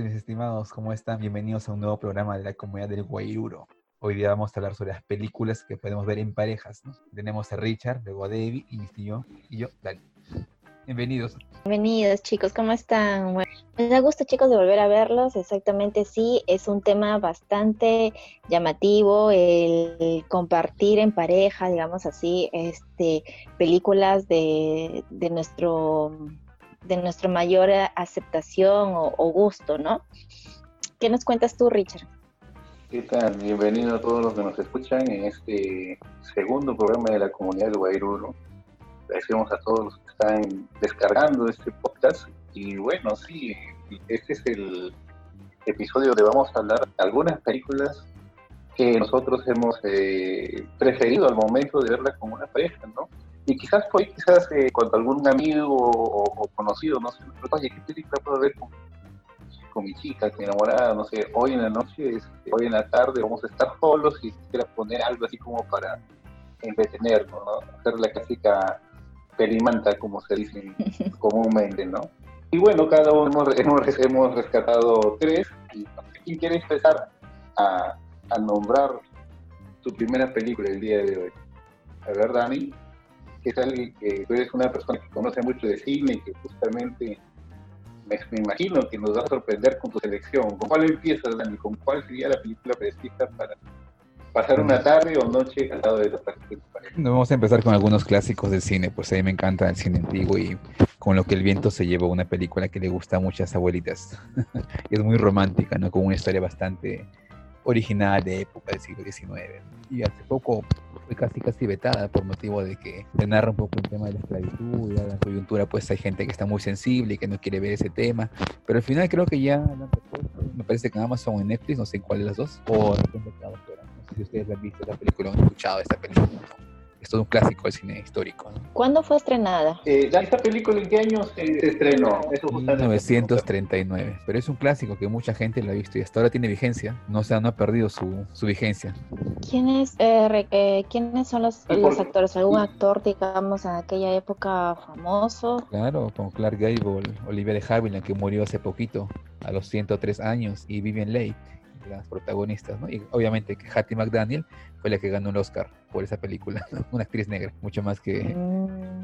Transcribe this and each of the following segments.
mis estimados. ¿Cómo están? Bienvenidos a un nuevo programa de la comunidad del Guairuro. Hoy día vamos a hablar sobre las películas que podemos ver en parejas. ¿no? Tenemos a Richard, luego a David, y y yo, y yo, Dani. Bienvenidos. Bienvenidos chicos, ¿cómo están? Me da gusto chicos de volver a verlos, exactamente sí, es un tema bastante llamativo el compartir en pareja, digamos así, este, películas de, de nuestro de nuestra mayor aceptación o, gusto, ¿no? ¿Qué nos cuentas tú, Richard? ¿Qué? Bienvenido a todos los que nos escuchan en este segundo programa de la comunidad de Guairuro. Agradecemos a todos los que están descargando este podcast. Y bueno, sí, este es el episodio donde vamos a hablar de algunas películas que nosotros hemos eh, preferido al momento de verlas con una pareja, ¿no? Y quizás ahí, quizás eh, cuando algún amigo o, o, conocido, no sé, oye, ¿qué película puedo ver con, con mi chica, con mi enamorada? No sé, hoy en la noche, este, hoy en la tarde vamos a estar solos y quisiera poner algo así como para entretenernos, ¿no? Hacer la clásica perimanta, como se dice comúnmente, ¿no? Y bueno, cada uno hemos, hemos, hemos rescatado tres. Y, ¿Quién quiere empezar a, a nombrar tu primera película el día de hoy? A ver, Dani que es alguien que tú eres una persona que conoce mucho de cine y que justamente me, me, imagino que nos va a sorprender con tu selección. ¿Con cuál empiezas, Dani? ¿Con cuál sería la película precisa para pasar una tarde o noche al lado de la película? Vamos a empezar con algunos clásicos del cine, pues a mí me encanta el cine antiguo y con lo que el viento se llevó una película que le gusta a muchas abuelitas. es muy romántica, ¿no? Con una historia bastante original de época del siglo XIX. Y hace poco fue casi casi vetada por motivo de que se narra un poco el tema de la esclavitud, la coyuntura, pues hay gente que está muy sensible y que no quiere ver ese tema. Pero al final creo que ya me parece que en Amazon o en Netflix, no sé en cuál de las dos, o No sé si ustedes la han visto esta película o han escuchado esta película. Es todo un clásico del cine histórico. ¿no? ¿Cuándo fue estrenada? Eh, ¿Esta película en qué año se, se estrenó? Eso 1939. Pero es un clásico que mucha gente lo ha visto y hasta ahora tiene vigencia. No, o sea, no ha perdido su, su vigencia. ¿Quiénes, eh, eh, ¿quiénes son los, los, actores? ¿Algún actor, digamos, en aquella época famoso? Claro, con Clark Gable, Olivia de Havilland, que murió hace poquito, a los 103 años, y Vivian Leigh las protagonistas, ¿no? Y obviamente que Hattie McDaniel fue la que ganó el Oscar por esa película, una actriz negra, mucho más que...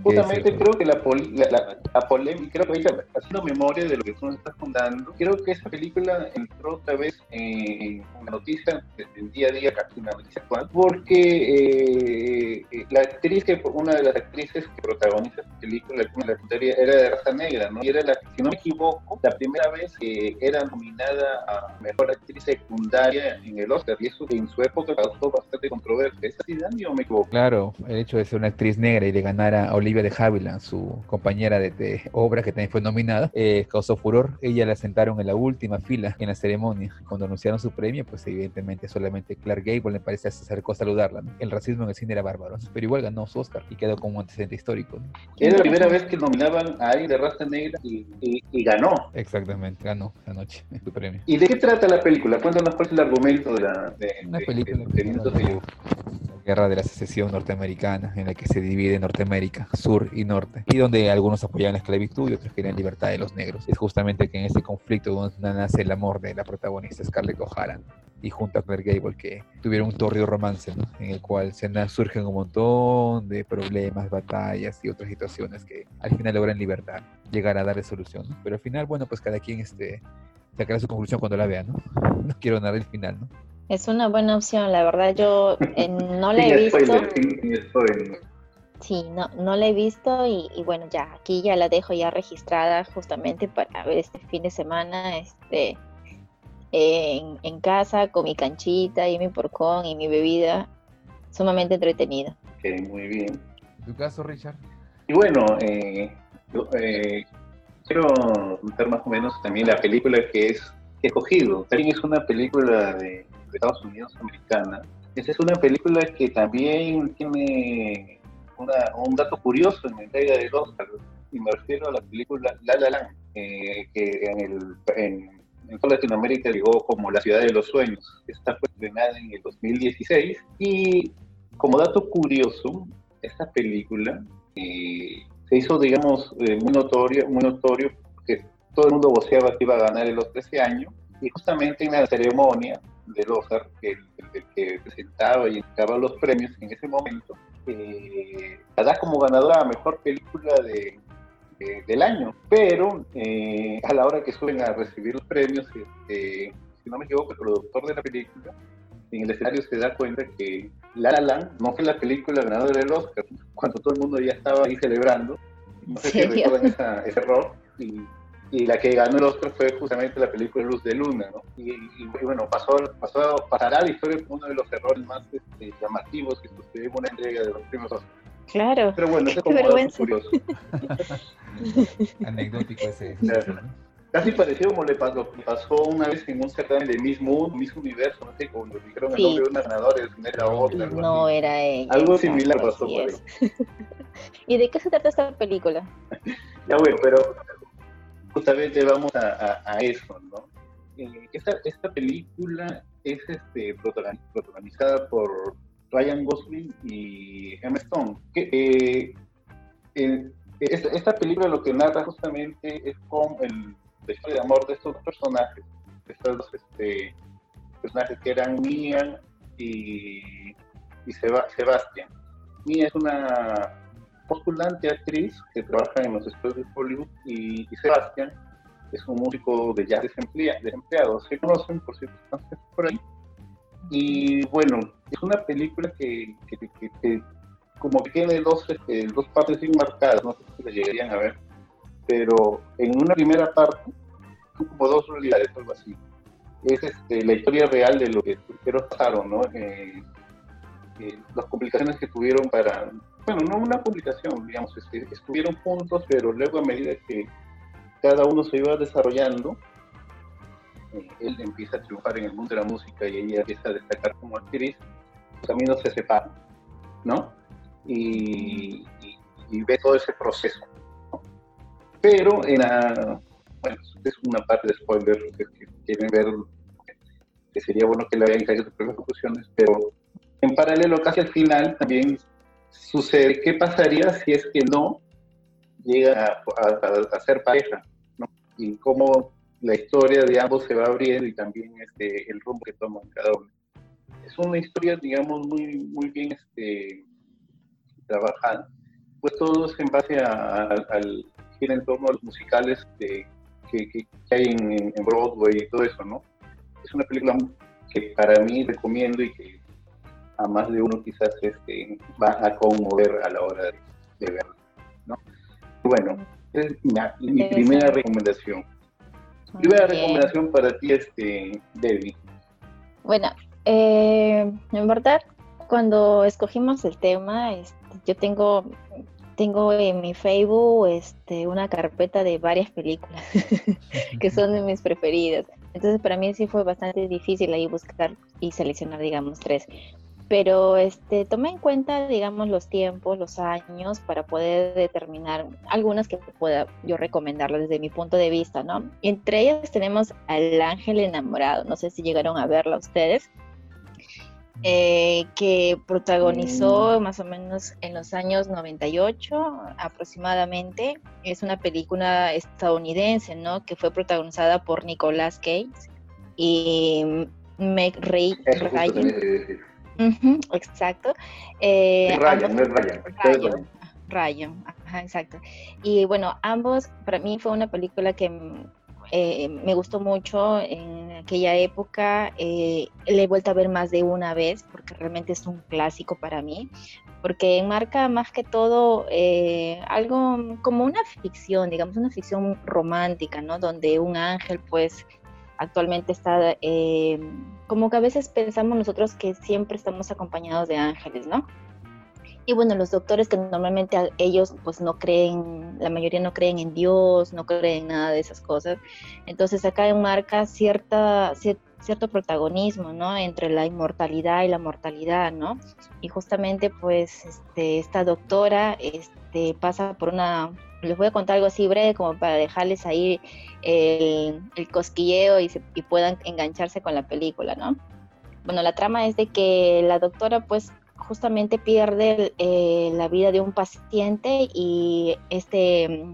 Justamente creo que la, poli, la, la, la, polémica, creo que haciendo memoria de lo que tú nos estás contando, creo que esa película entró otra vez en una noticia del día a día, casi una noticia actual, porque eh, la actriz, que una de las actrices que protagoniza esta película, la historia era de raza negra, ¿no? Y era, la, si no me equivoco, la primera vez que era nominada a Mejor Actriz Secundaria en el Oscar, y eso en su época causó bastante controversia. ¿Es así, Dani, o me equivoco? Claro, el hecho de ser una actriz negra y de ganar a Olivia de Havilland, su compañera de, de obra que también fue nominada, eh, causó furor. Ella la sentaron en la última fila en la ceremonia. Cuando anunciaron su premio, pues evidentemente solamente Clark Gable le parece se acercó a saludarla. ¿no? El racismo en el cine era bárbaro, pero igual ganó su Oscar y quedó como un antecedente histórico. ¿no? Era la primera vez que nominaban a alguien de raza negra y, y, y ganó. Exactamente, ganó anoche su premio. ¿Y de qué trata la película? Cuéntanos cuál es el argumento de la de, Una de, película de, de, la guerra de la secesión norteamericana, en la que se divide Norteamérica, sur y norte, y donde algunos apoyaban la esclavitud y otros querían libertad de los negros. Es justamente que en ese conflicto donde nace el amor de la protagonista Scarlett O'Hara y junto a Claire Gable que tuvieron un torrido romance, ¿no? en el cual se surgen un montón de problemas, batallas y otras situaciones que al final logran libertad, llegar a darle solución. ¿no? Pero al final, bueno, pues cada quien este, sacará su conclusión cuando la vea, ¿no? No quiero narrar el final, ¿no? Es una buena opción, la verdad yo eh, no la he visto. Sí, no, no la he visto y, y, bueno, ya aquí ya la dejo ya registrada justamente para ver este fin de semana este en, en casa con mi canchita y mi porcón y mi bebida, sumamente entretenido. Ok, muy bien. ¿En tu caso, Richard? Y bueno, eh, yo, eh, quiero contar más o menos también la película que es que he escogido. También es una película de Estados Unidos americana. Esa es una película que también tiene una, un dato curioso en la entrega del Oscar. Y me refiero a la película La La Land, eh, que en, el, en, en, toda Latinoamérica llegó como La Ciudad de los Sueños. Esta fue estrenada en el 2016. Y como dato curioso, esta película eh, se hizo, digamos, eh, muy notorio, muy notorio porque todo el mundo voceaba que iba a ganar el Oscar ese año, y justamente en la ceremonia del Oscar, que el, que presentaba y entregaba los premios en ese momento, eh, da como ganadora a mejor película de, del año, pero eh, a la hora que suben a recibir los premios, este, si no me equivoco, el productor de la película en el escenario se da cuenta que La La Land no fue la película ganadora del Oscar, cuando todo el mundo ya estaba ahí celebrando. No sé si recuerdan ese error. Y, y, la que ganó el Oscar fue justamente la película Luz de Luna, ¿no? Y, bueno, pasó, pasó, pasará la historia como uno de los errores más este, llamativos que sucedió en una entrega de los primeros Oscars. Claro. Pero bueno, es como curioso. Anecdótico ese. Casi parecido como le pasó, pasó una vez en un certamen de mismo, mismo universo, no sé, cuando dijeron el nombre de una ganadora y era otra. no era ella. Algo similar pasó por ahí. ¿Y de qué se trata esta película? ya bueno, pero justamente vamos a, a, eso, ¿no? Eh, esta, esta película es este, protagonizada por Ryan Gosling y Emma Stone. Que, eh, esta, esta, película lo que narra justamente es como el historia de amor de estos personajes, estos dos este, personajes que eran Mia y, y Sebastián. Mia es una postulante actriz que trabaja en los estudios de Hollywood y, Sebastián es un músico de jazz desempleado. Se conocen por cierto por ahí. Y bueno, es una película que, que, como que tiene dos, este, dos partes bien marcadas, no sé si la llegarían a ver pero en una primera parte, como dos realidades, algo así. Es este, la historia real de lo que pasaron, ¿no? Eh, eh, las complicaciones que tuvieron para, bueno, no una complicación, digamos, este, estuvieron juntos, pero luego a medida que cada uno se iba desarrollando, eh, él empieza a triunfar en el mundo de la música y ella empieza a destacar como actriz, los caminos se separan, ¿no? y, y ve todo ese proceso. Pero en la, bueno, es una parte de spoiler que, quieren ver, que sería bueno que la vean y saquen sus propias conclusiones, pero en paralelo, casi al final, también sucede qué pasaría si es que no llega a, ser pareja, ¿no? Y cómo la historia de ambos se va abriendo y también este, el rumbo que toman cada uno. Es una historia, digamos, muy, muy bien este, trabajada. Pues todo es en base al, en torno a los musicales que, que, hay en, Broadway y todo eso, ¿no? Es una película que para mí recomiendo y que a más de uno quizás este, va a conmover a la hora de, verla, ¿no? Bueno, es mi, primera recomendación. Primera recomendación para ti, este, Debbie. Bueno, eh, en verdad, cuando escogimos el tema, este, yo tengo tengo en mi Facebook este, una carpeta de varias películas que son de mis preferidas. Entonces para mí sí fue bastante difícil ahí buscar y seleccionar, digamos, tres. Pero este, tomé en cuenta, digamos, los tiempos, los años, para poder determinar algunas que pueda yo recomendarlas desde mi punto de vista, ¿no? Entre ellas tenemos Al Ángel Enamorado, no sé si llegaron a verla ustedes. Eh, que protagonizó mm. más o menos en los años 98 aproximadamente. Es una película estadounidense, ¿no? Que fue protagonizada por Nicolas Cage y Meg Ray Ryan. Exacto. Eh, Ryan, Ryan. Ryan. exacto. Y bueno, ambos, para mí fue una película que eh, me gustó mucho en aquella época. Eh, le he vuelto a ver más de una vez porque realmente es un clásico para mí, porque enmarca más que todo eh, algo como una ficción, digamos, una ficción romántica, ¿no? Donde un ángel, pues, actualmente está, como que a veces pensamos nosotros que siempre estamos acompañados de ángeles, ¿no? Y bueno, los doctores que normalmente ellos pues no creen, la mayoría no creen en Dios, no creen en nada de esas cosas. Entonces acá enmarca cierta, cierto protagonismo, ¿no? Entre la inmortalidad y la mortalidad, ¿no? Y justamente pues este, esta doctora este, pasa por una, les voy a contar algo así breve como para dejarles ahí el, cosquilleo y, puedan engancharse con la película, ¿no? Bueno, la trama es de que la doctora pues justamente pierde eh, la vida de un paciente y este,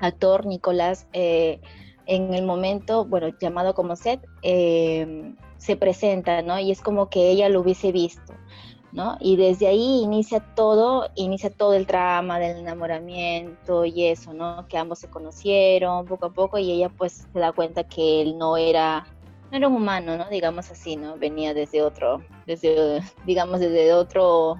actor Nicolás eh, en el momento, bueno, llamado como Seth, eh, se presenta, ¿no? Y es como que ella lo hubiese visto, ¿no? Y desde ahí inicia todo, inicia todo el trama del enamoramiento y eso, ¿no? Que ambos se conocieron poco a poco y ella pues se da cuenta que él no era, no era un humano, ¿no? Digamos así, ¿no? Venía desde otro, desde, digamos, desde otro,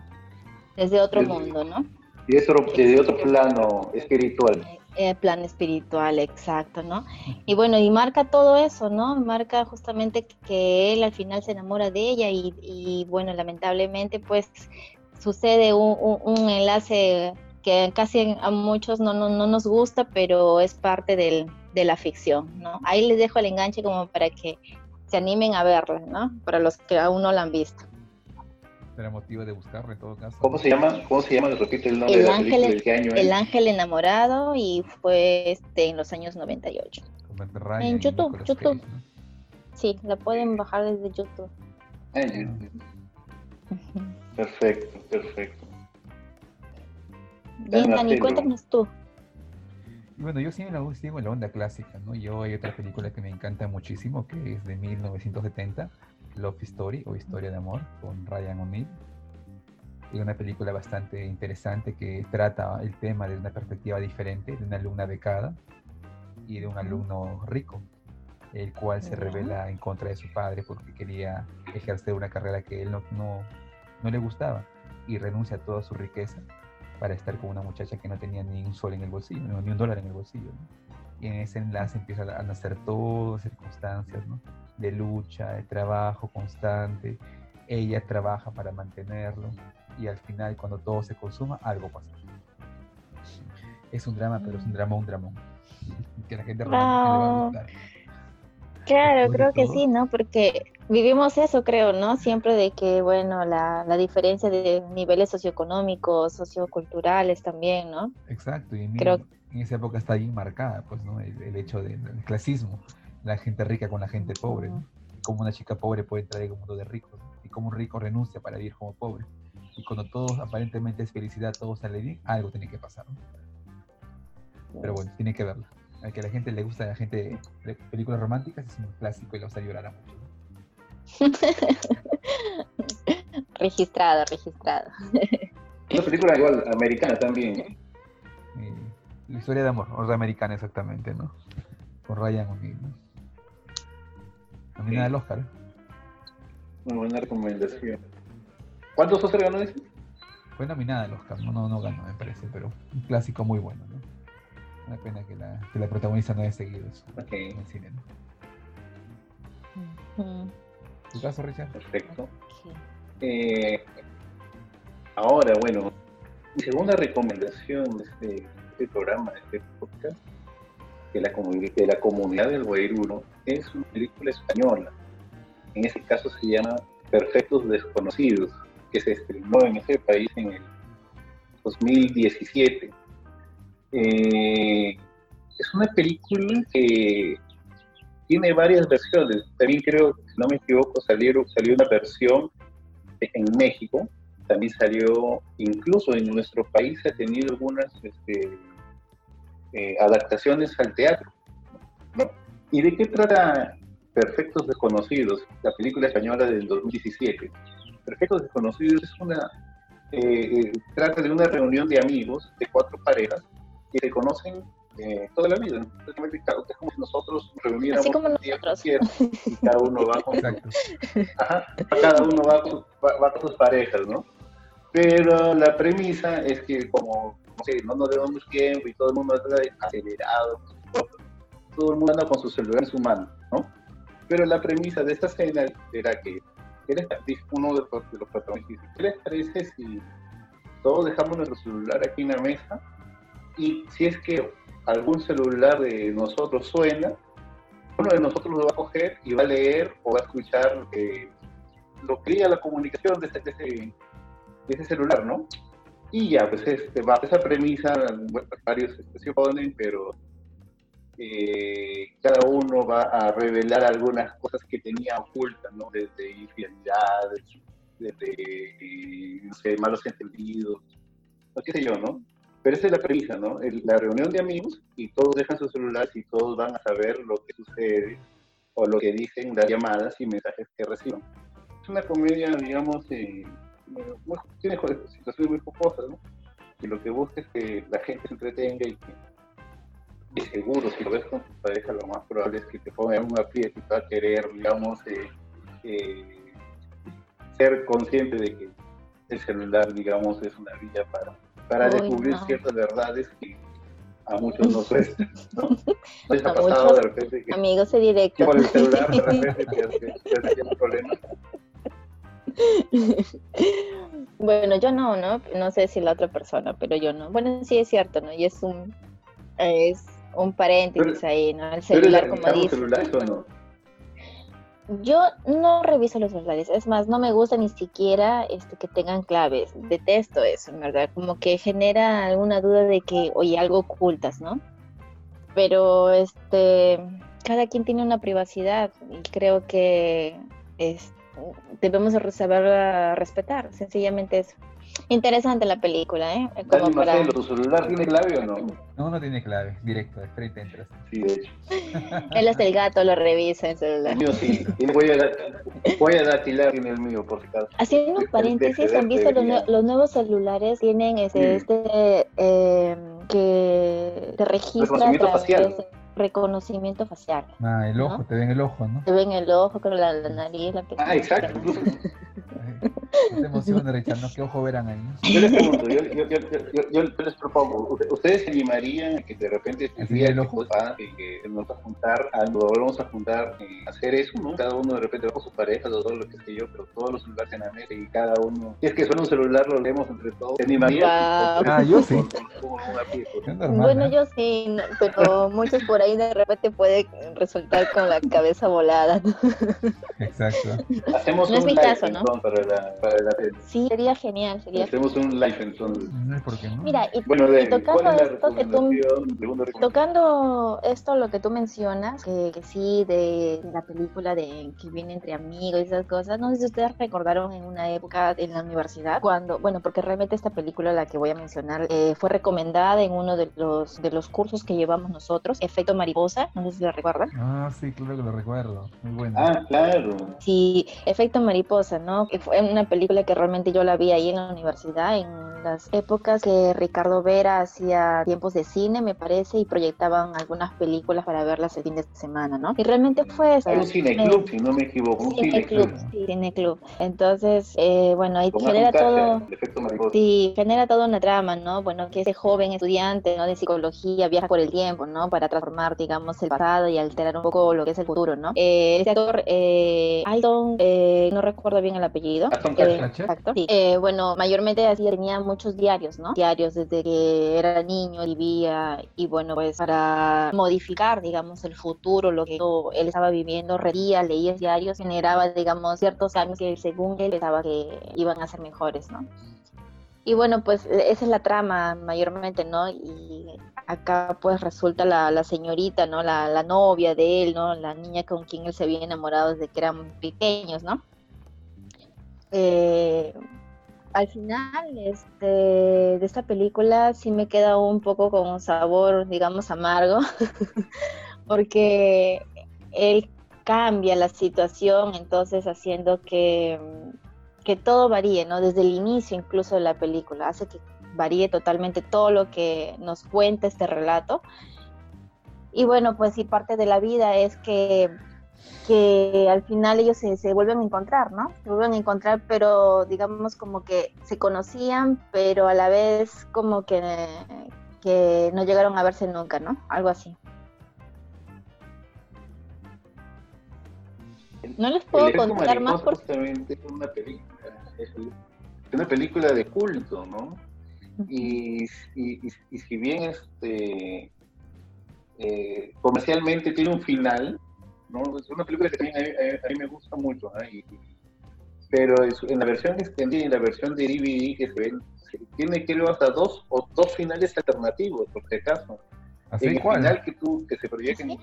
desde otro mundo, ¿no? Y desde otro plano espiritual. Eh, plan espiritual, exacto, ¿no? Y bueno, y marca todo eso, ¿no? Marca justamente que él al final se enamora de ella y, bueno, lamentablemente pues sucede un, enlace que casi a muchos no, no, nos gusta, pero es parte del, de la ficción, ¿no? Ahí les dejo el enganche como para que se animen a verla, ¿no? Para los que aún no la han visto era motivo de buscarlo en todo caso. ¿Cómo se llama? ¿Cómo se llama? Repite el nombre el de la ángel, película, qué año El ángel enamorado y fue este en los años 98. en YouTube, YouTube. Sí, la pueden bajar desde YouTube. Ah, perfecto, perfecto. Bien, Dani, cuéntanos tú. Bueno, yo sigo en, la, onda clásica, ¿no? Yo hay otra película que me encanta muchísimo, que es de 1970, Love Story o Historia de Amor con Ryan O'Neill. Es una película bastante interesante que trata el tema desde una perspectiva diferente, de una alumna becada y de un alumno rico, el cual se revela en contra de su padre porque quería ejercer una carrera que él no, no, no le gustaba y renuncia a toda su riqueza para estar con una muchacha que no tenía ni un sol en el bolsillo, ni un dólar en el bolsillo. Y en ese enlace empieza a nacer todas circunstancias, ¿no? de lucha, de trabajo constante. Ella trabaja para mantenerlo y al final cuando todo se consuma, algo pasa. Es un drama, pero es un drama, un dramón. Que la gente Claro, creo que sí, ¿no? Porque vivimos eso, creo, ¿no? Siempre de que, bueno, la, la diferencia de niveles socioeconómicos, socioculturales también, ¿no? Exacto, y creo... en esa época está ahí marcada, pues, ¿no? El, el hecho del clasismo la gente rica con la gente pobre, y cómo una chica pobre puede entrar en un mundo de ricos, y cómo un rico renuncia para vivir como pobre. Y cuando todo aparentemente es felicidad, todo sale bien, algo tiene que pasar. Pero bueno, tiene que verla. A que a la gente le gusta a la gente películas románticas es un clásico y lo va a llorar a mucho. registrado, registrado. Una película igual, americana también. Eh, la historia de amor, o americana exactamente, ¿no? Con Ryan O'Neill, ¿no? Nominada al Oscar. Una buena recomendación. ¿Cuántos Oscar ganó ese? Fue nominada al Oscar, no, no, ganó, me parece, pero un clásico muy bueno, ¿no? Una pena que la, que la protagonista no haya seguido eso okay. en el cine, ¿no? ¿Tu caso, Richard? Perfecto. Eh, ahora, bueno, mi segunda recomendación este, este programa, de este podcast, de la, de la comunidad del Guairuro es una película española. En ese caso se llama Perfectos Desconocidos, que se estrenó en ese país en el 2017. Eh, es una película que tiene varias versiones. También creo, si no me equivoco, salieron, salió una versión en México. También salió, incluso en nuestro país, ha tenido algunas este, eh, adaptaciones al teatro. ¿Y de qué trata Perfectos Desconocidos, la película española del 2017? Perfectos Desconocidos es una, eh, eh, trata de una reunión de amigos, de cuatro parejas, que se conocen toda la vida. Es como si nosotros reuniéramos Así como nosotros. y cada uno va con, cada uno va va con sus parejas, ¿no? Pero la premisa es que como no nos demos tiempo y todo el mundo está acelerado, todo el mundo anda con su celular en su mano, ¿no? Pero la premisa de esta escena era que, uno de los, protagonistas ¿qué les parece si todos dejamos nuestro celular aquí en la mesa y si es que algún celular de nosotros suena, uno de nosotros lo va a coger y va a leer o va a escuchar eh, lo que diga la comunicación de ese, de ese celular, ¿no? Y ya, pues este, bajo esa premisa, varios se oponen, pero eh, cada uno va a revelar algunas cosas que tenía ocultas, ¿no? Desde infidelidades, desde, no sé, malos entendidos, no qué sé yo, ¿no? pero esa es la premisa, ¿no? la reunión de amigos y todos dejan sus celulares y todos van a saber lo que sucede o lo que dicen las llamadas y mensajes que reciban. Es una comedia, digamos, eh, tiene situaciones muy jocosas, ¿no? Y lo que busca es que la gente se entretenga y que y seguro, si lo ves con tu pareja, lo más probable es que te ponga en un aprieto y va a querer, digamos, eh, eh, ser consciente de que el celular, digamos, es una vía para, para descubrir ciertas verdades que a muchos nos cuestan, ¿no? ¿No ha pasado de repente que... Amigos directo. Por el celular de repente te, te, un problema? Bueno, yo no, ¿no? No sé si la otra persona, pero yo no. Bueno, sí es cierto, ¿no? Y es un... Es un paréntesis ahí, ¿no? El celular, como dice. o no? Yo no reviso los celulares, es más, no me gusta ni siquiera este, que tengan claves, detesto eso, en verdad, como que genera alguna duda de que, oye, algo ocultas, ¿no? Pero, este, cada quien tiene una privacidad y creo que es, debemos saber respetar, sencillamente eso. Interesante la película, ¿eh? Como para... ¿Tu celular tiene clave o no? No, no tiene clave, directo, straight entras. Sí, de hecho. Él hasta el gato lo revisa en celular. El mío sí, voy a, voy a datilar en el mío, por si acaso. Haciendo un paréntesis, ¿han visto los, los, nuevos celulares? Tienen ese, este, eh, que te registra reconocimiento facial. Ah, el ojo, te ven el ojo, ¿no? Te ven el ojo, con la, nariz, la pestaña. Ah, exacto. No te emociones, Richard, ¿no? ¿Qué ojo verán ahí? Yo les pregunto, yo, yo, yo, yo, les propongo, ¿ustedes se animarían a que de repente el día el ojo? Que, que nos vamos a juntar, a, nos volvamos a juntar, eh, hacer eso, ¿no? Cada uno de repente con su pareja, o todo lo que sé yo, pero todos los celulares en la mesa y cada uno, si es que suena un celular, lo leemos entre todos, ¿se animarían? Ah, yo sí. bueno, yo sí, pero muchos por ahí de repente puede resultar con la cabeza volada. Exacto. Hacemos no es un mi caso, ¿no? Para la, Sí, sería genial. Sería Hacemos un live entonces. ¿Por qué no? Mira, y, tocando esto que tú, tocando esto lo que tú mencionas, que, sí, de, la película de que viene entre amigos y esas cosas, no sé si ustedes recordaron en una época en la universidad, cuando, bueno, porque realmente esta película, la que voy a mencionar, eh, fue recomendada en uno de los, de los cursos que llevamos nosotros, Efecto Mariposa, no sé si lo recuerdan. Ah, sí, claro que lo recuerdo, muy bueno. Ah, claro. Sí, Efecto Mariposa, ¿no? Que fue una película que realmente yo la vi ahí en la universidad, en las épocas que Ricardo Vera hacía tiempos de cine, me parece, y proyectaban algunas películas para verlas el fin de semana, ¿no? Y realmente fue eso. un cineclub, si no me equivoco, un cineclub. Sí, cineclub. Entonces, eh, bueno, ahí genera todo... Sí, genera toda una trama, ¿no? Bueno, que ese joven estudiante, ¿no? De psicología viaja por el tiempo, ¿no? Para transformar, digamos, el pasado y alterar un poco lo que es el futuro, ¿no? Eh, este actor, eh, Alton, eh, no recuerdo bien el apellido. exacto. Sí. Eh, bueno, mayormente así tenía muchos diarios, ¿no? Diarios desde que era niño, vivía y bueno, pues para modificar, digamos, el futuro, lo que él estaba viviendo, reía, leía diarios, generaba, digamos, ciertos años que según él pensaba que iban a ser mejores, ¿no? Y bueno, pues esa es la trama mayormente, ¿no? Y acá pues resulta la, señorita, ¿no? La, la, novia de él, ¿no? La niña con quien él se había enamorado desde que eran pequeños, ¿no? Eh, al final este, de esta película sí me queda un poco con un sabor, digamos, amargo, porque él cambia la situación, entonces haciendo que, que todo varíe, ¿no? Desde el inicio incluso de la película, hace que varíe totalmente todo lo que nos cuenta este relato. Y bueno, pues sí, parte de la vida es que que al final ellos se, se, vuelven a encontrar, ¿no? Se vuelven a encontrar, pero digamos como que se conocían, pero a la vez como que, que no llegaron a verse nunca, ¿no? Algo así. No les puedo contar más porque... Es una película, es una película de culto, ¿no? Y, y, y, si bien este eh, comercialmente tiene un final, ¿no? Es una película que también a, mí, me gusta mucho, pero en la versión extendida, en la versión de DVD que se ven, tiene que ver hasta dos o dos finales alternativos, por si acaso. ¿Así el final que, tú, que se proyecta en, la,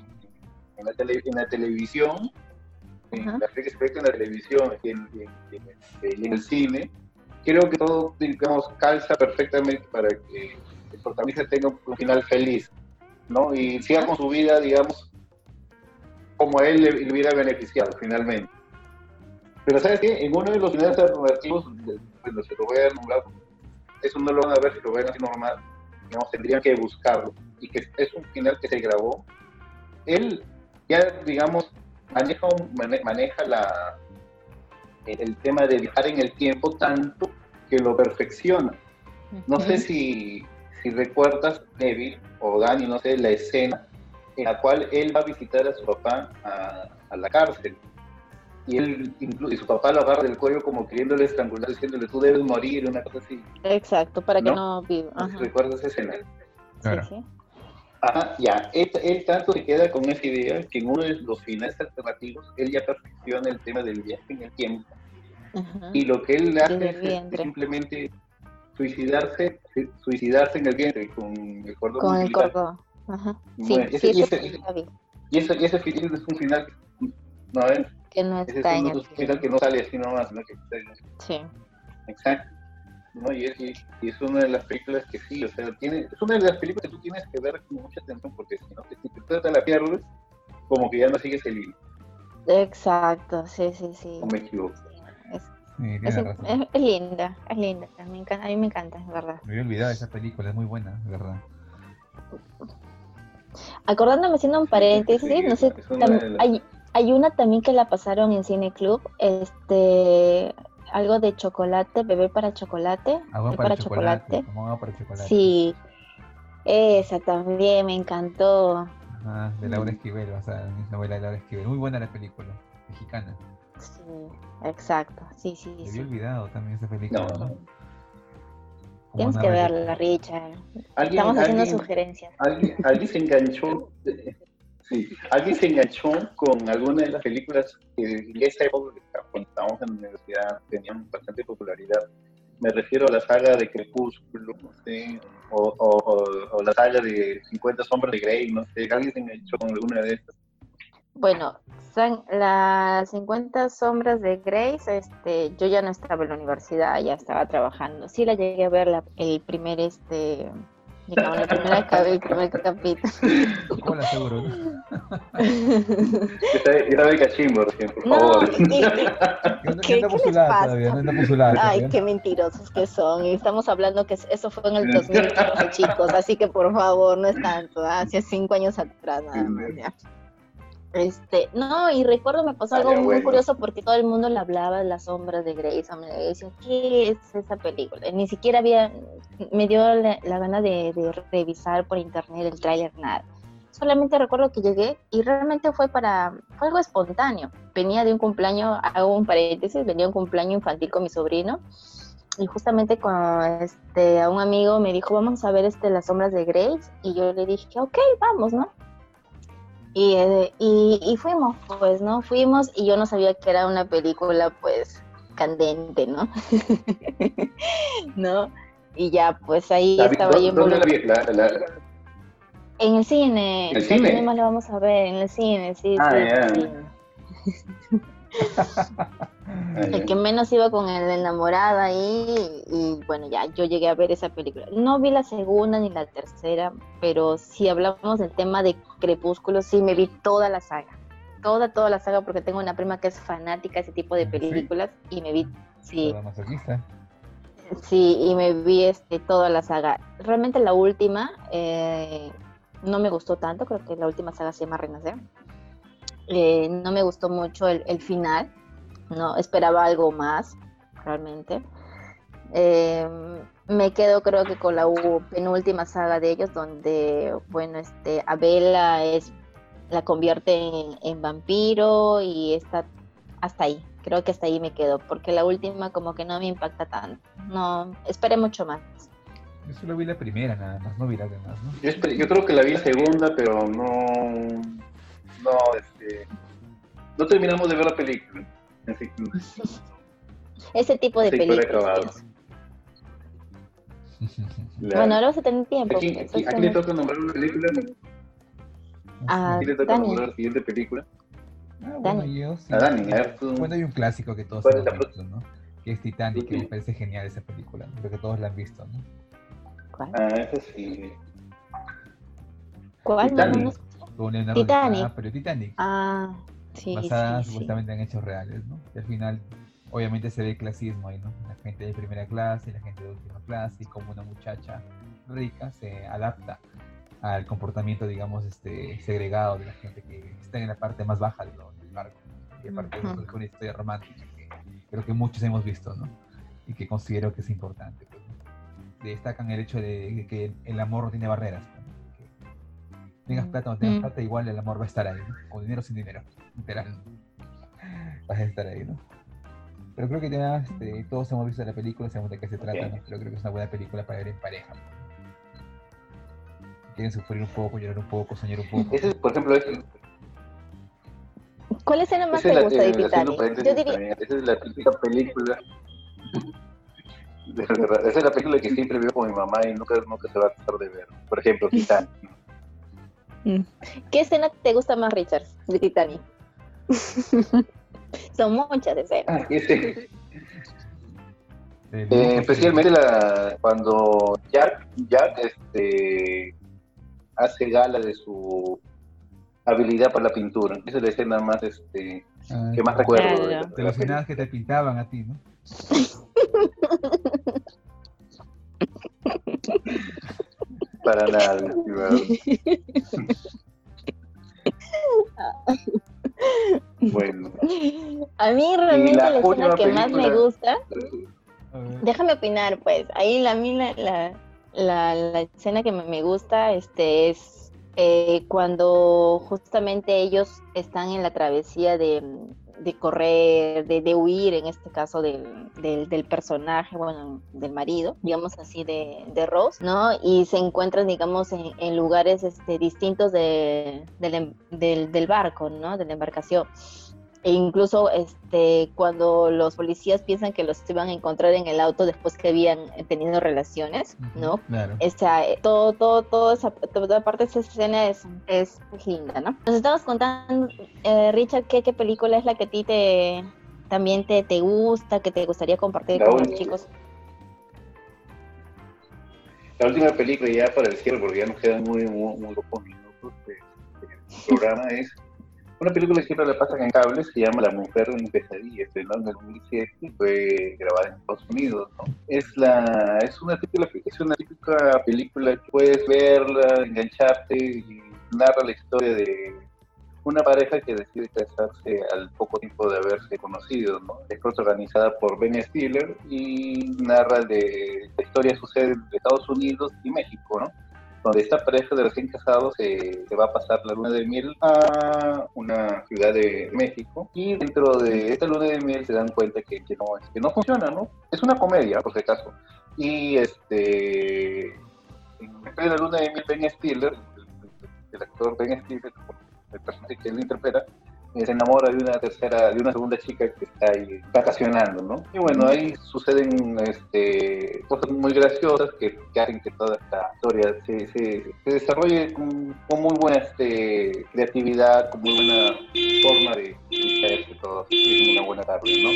en la televisión, en la que se proyecta en la televisión y en, en, el cine, creo que todo, digamos, calza perfectamente para que el protagonista tenga un final feliz, ¿no? Y siga con su vida, digamos, como a él le, hubiera beneficiado finalmente. Pero ¿sabes qué? En uno de los finales alternativos, bueno, se lo voy a nombrar, eso no lo van a ver si lo ven así normal, digamos, tendrían que buscarlo, y que es un final que se grabó. Él ya, digamos, maneja, maneja la, el tema de viajar en el tiempo tanto que lo perfecciona. No sé si, si recuerdas, Neville o Dani, no sé, la escena en la cual él va a visitar a su papá a, la cárcel. Y él y su papá lo agarra del cuello como queriéndole estrangular, diciéndole tú debes morir, una cosa así. Exacto, para que no, viva. ¿Recuerdas esa escena? Claro. Sí, sí. Ajá, ya, él, tanto se queda con esa idea que en uno de los finales alternativos él ya perfecciona el tema del viaje en el tiempo. Y lo que él hace es, simplemente suicidarse, suicidarse en el vientre con el cordón. Con el cordón. Ajá. Sí, ese, y, ese, y, ese, y ese final es un final no, que no está en el final que no sale así nomás, ¿no? Que, sí. Exacto. ¿No? Y es, y es una de las películas que sí, o sea, tiene, es una de las películas que tú tienes que ver con mucha atención porque si no, si te, te la pierdes, como que ya no sigues el hilo. Exacto, sí, sí, sí. No me equivoco. es, es, linda, es linda, me encanta, a mí me encanta, es verdad. Me había olvidado esa película, es muy buena, es verdad. Acordándome haciendo un paréntesis, no sé, hay, hay una también que la pasaron en Cine Club, este, algo de chocolate, bebé para chocolate. Agua para, chocolate. agua para chocolate. Sí, esa también me encantó. Ah, de Laura. Esquivel, o sea, mi novela de Laura Esquivel. Muy buena la película, mexicana. Sí, exacto, sí, sí. Me había olvidado también esa película. Tienes que verla, Richard. Estamos haciendo sugerencias. ¿alguien, alguien se enganchó Sí, alguien se enganchó con alguna de las películas que en esa época, cuando estábamos en la universidad, tenían bastante popularidad. Me refiero a la saga de Crepúsculo, no sé, o, la saga de 50 sombras de Grey, no sé, alguien se enganchó con alguna de estas. Bueno, las 50 sombras de Grace, este, yo ya no estaba en la universidad, ya estaba trabajando. Sí la llegué a ver la, el primer este Llegamos la primera el primer capítulo. Hola, seguro. Era de cachimbo por favor. No, ¿Qué, ¿qué les pasa? Ay, qué mentirosos que son. Y estamos hablando que eso fue en el 2015, chicos. Así que por favor, no es tanto. ¿ah? Hace cinco años atrás, nada más. Ya. Este, no, y recuerdo me pasó algo muy curioso porque todo el mundo le hablaba de las sombras de Grace. Me decía, ¿qué es esa película? Ni siquiera había, me dio la, gana de, revisar por internet el tráiler, nada. Solamente recuerdo que llegué y realmente fue para, fue algo espontáneo. Venía de un cumpleaños, hago un paréntesis, venía de un cumpleaños infantil con mi sobrino y justamente con este, a un amigo me dijo, vamos a ver este, las sombras de Grace. Y yo le dije, ok, vamos, ¿no? Eh, y, y, fuimos, pues, ¿no? Fuimos y yo no sabía que era una película, pues, candente, ¿no? ¿No? Y ya, pues ahí estaba yo ¿Dónde la, En el cine. ¿En el cine? lo vamos a ver, en el cine, sí, ah, sí. el que menos iba con el enamorado ahí y bueno ya yo llegué a ver esa película. No vi la segunda ni la tercera pero si hablamos del tema de Crepúsculo sí me vi toda la saga. Toda toda la saga porque tengo una prima que es fanática de ese tipo de películas y me vi sí. Sí y me vi este toda la saga. Realmente la última eh, no me gustó tanto creo que la última saga se llama Renacer eh, no me gustó mucho el, final, no esperaba algo más, realmente. Eh, me quedo creo que con la penúltima saga de ellos, donde, bueno, este, Abela es, la convierte en, vampiro y está hasta ahí. Creo que hasta ahí me quedo, porque la última como que no me impacta tanto. No, esperé mucho más. Yo solo vi la primera nada más, no vi las demás, ¿no? Yo, yo creo que la vi la segunda, pero no no, este, no terminamos de ver la película. Ese tipo de películas. Bueno, ahora vas a tener tiempo. ¿A quién, pues, le toca nombrar una película? ¿A quién le toca nombrar la siguiente película? Ah, bueno, yo A Dani, Bueno, hay un clásico que todos visto, ¿no? Que es Titanic, que me parece genial esa película. Creo que todos la han visto, ¿no? ¿Cuál? Ah, ese sí. ¿Cuál? Titanic. Con Titanic. pero Titanic. Ah, sí. Basada supuestamente en hechos reales, ¿no? Y al final, obviamente se ve clasismo ahí, ¿no? La gente de primera clase y la gente de última clase, y como una muchacha rica se adapta al comportamiento, digamos, este, segregado de la gente que está en la parte más baja del barco. Y aparte de es una historia romántica que creo que muchos hemos visto, ¿no? Y que considero que es importante. Pues, Destacan el hecho de que el amor no tiene barreras. Tengas plata o no tengas plata, igual el amor va a estar ahí, ¿no? Con dinero o sin dinero, literal. Vas a estar ahí, ¿no? Pero creo que ya, este, todos hemos visto la película, sabemos de qué se trata, ¿no? Pero creo que es una buena película para ver en pareja quieren sufrir un poco, llorar un poco, soñar un poco. Ese, por ejemplo, es ¿Cuál escena más te gusta de Titanic? Yo diría... Esa es la típica película. Esa es la película que siempre veo con mi mamá y nunca, nunca se va a tratar de ver. Por ejemplo, Titanic. Mm. ¿Qué escena te gusta más, Richard, de Titanic? Son muchas escenas. Ah, eh, especialmente la, cuando Jack, Jack este, hace gala de su habilidad para la pintura. Esa es la escena más este, ah, que más recuerdo. De, las escenas que te pintaban a ti, ¿no? para nada, bueno. A mí realmente la, escena que más me gusta, déjame opinar, pues, ahí la, la, la, la escena que me gusta este, es eh, cuando justamente ellos están en la travesía de, correr, de, huir, en este caso del, del, personaje, bueno, del marido, digamos así, de, de Rose, ¿no? Y se encuentran, digamos, en, lugares este, distintos de, del, del barco, ¿no? De la embarcación. E incluso este, cuando los policías piensan que los iban a encontrar en el auto después que habían tenido relaciones, ¿no? Claro. todo, todo, todo esa, toda parte de esa escena es, es linda, ¿no? Nos estabas contando, eh, Richard, ¿qué, ¿qué película es la que a ti te, también te, te gusta, que te gustaría compartir con los chicos? La última película, ya para el cielo, porque ya nos quedan muy, muy, muy pocos minutos, el programa es una película que siempre le pasan en cables se llama La Mujer en Pesadilla, estrenó en el 2007 y fue grabada en Estados Unidos. ¿no? Es, la, es, una típica, es una típica película que puedes verla, engancharte y narra la historia de una pareja que decide casarse al poco tiempo de haberse conocido. ¿no? Es protagonizada por Ben Stiller y narra de la historia sucede en Estados Unidos y México. ¿no? Donde esta pareja de recién casados se, va a pasar la luna de miel a una ciudad de México y dentro de esta luna de miel se dan cuenta que, que no, que no funciona, ¿no? Es una comedia, por si acaso. Y este, en la luna de miel, Ben Stiller, el, actor Ben Stiller, el personaje que él interpreta, se enamora de una tercera, de una segunda chica que está ahí vacacionando, ¿no? Y bueno, ahí suceden este, cosas muy graciosas que, hacen que toda esta historia se, se, desarrolle con, muy buena este, creatividad, con muy buena forma de que todo es una buena tarde, ¿no?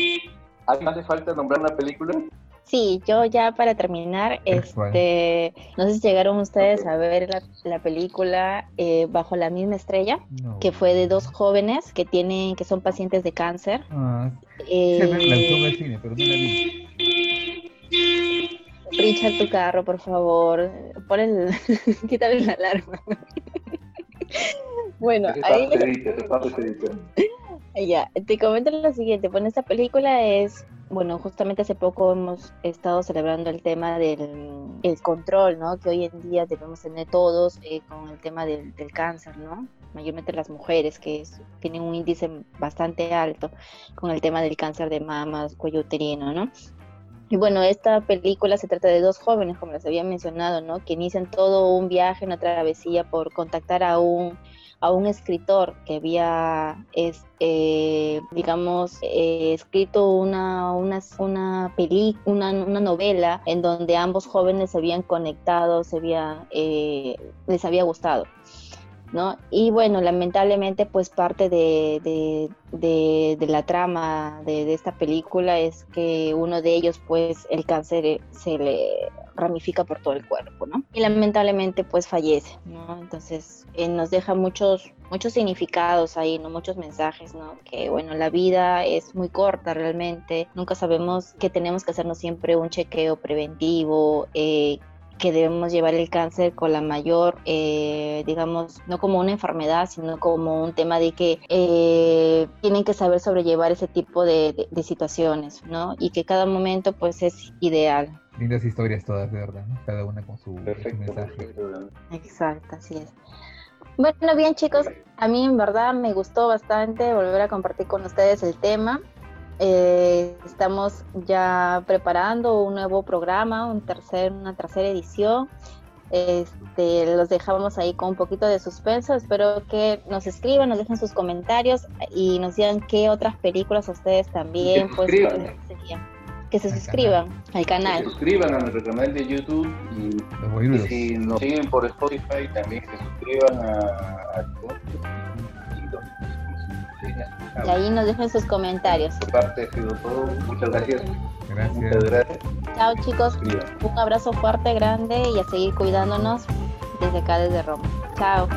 ¿Alguien hace falta nombrar una película? Sí, yo ya para terminar, este, no sé si llegaron ustedes a ver la, película eh, Bajo la misma estrella, que fue de dos jóvenes que tienen, que son pacientes de cáncer. Ah, eh, el cine, pero no la vi. Richard, tu carro, por favor. Pon el, quítale la alarma. bueno, ahí... Ya, te comento lo siguiente. Bueno, esta película es bueno, justamente hace poco hemos estado celebrando el tema del control, ¿no? Que hoy en día debemos tener todos eh, con el tema del, cáncer, ¿no? Mayormente las mujeres que tienen un índice bastante alto con el tema del cáncer de mamas, cuello uterino, ¿no? Y bueno, esta película se trata de dos jóvenes, como les había mencionado, ¿no? Que inician todo un viaje, una travesía por contactar a un a un escritor que había, eh, digamos, eh, escrito una, una, una, una, una, novela en donde ambos jóvenes se habían conectado, se había, eh, les había gustado. ¿No? Y bueno, lamentablemente pues parte de, de, la trama de, esta película es que uno de ellos pues el cáncer eh, se le ramifica por todo el cuerpo, ¿no? Y lamentablemente pues fallece, ¿no? Entonces eh, nos deja muchos, muchos significados ahí, ¿no? Muchos mensajes, ¿no? Que bueno, la vida es muy corta realmente, nunca sabemos que tenemos que hacernos siempre un chequeo preventivo, eh, que debemos llevar el cáncer con la mayor, eh, digamos, no como una enfermedad, sino como un tema de que eh, tienen que saber sobrellevar ese tipo de, situaciones, ¿no? Y que cada momento pues es ideal. Lindas historias todas, de verdad, Cada una con su, mensaje. Exacto, así es. Bueno, bien chicos, a mí en verdad me gustó bastante volver a compartir con ustedes el tema. Eh, estamos ya preparando un nuevo programa, un tercer, una tercera edición. Este, los dejamos ahí con un poquito de suspenso. Espero que nos escriban, nos dejen sus comentarios y nos digan qué otras películas ustedes también pues, que se suscriban al canal. Que se suscriban a nuestro canal de YouTube y, si nos siguen por Spotify también se suscriban a, a y ahí nos dejen sus comentarios. Por parte ha sido todo. Muchas gracias. Gracias. Muchas gracias. Chao chicos. Un abrazo fuerte, grande y a seguir cuidándonos desde acá, desde Roma. Chao.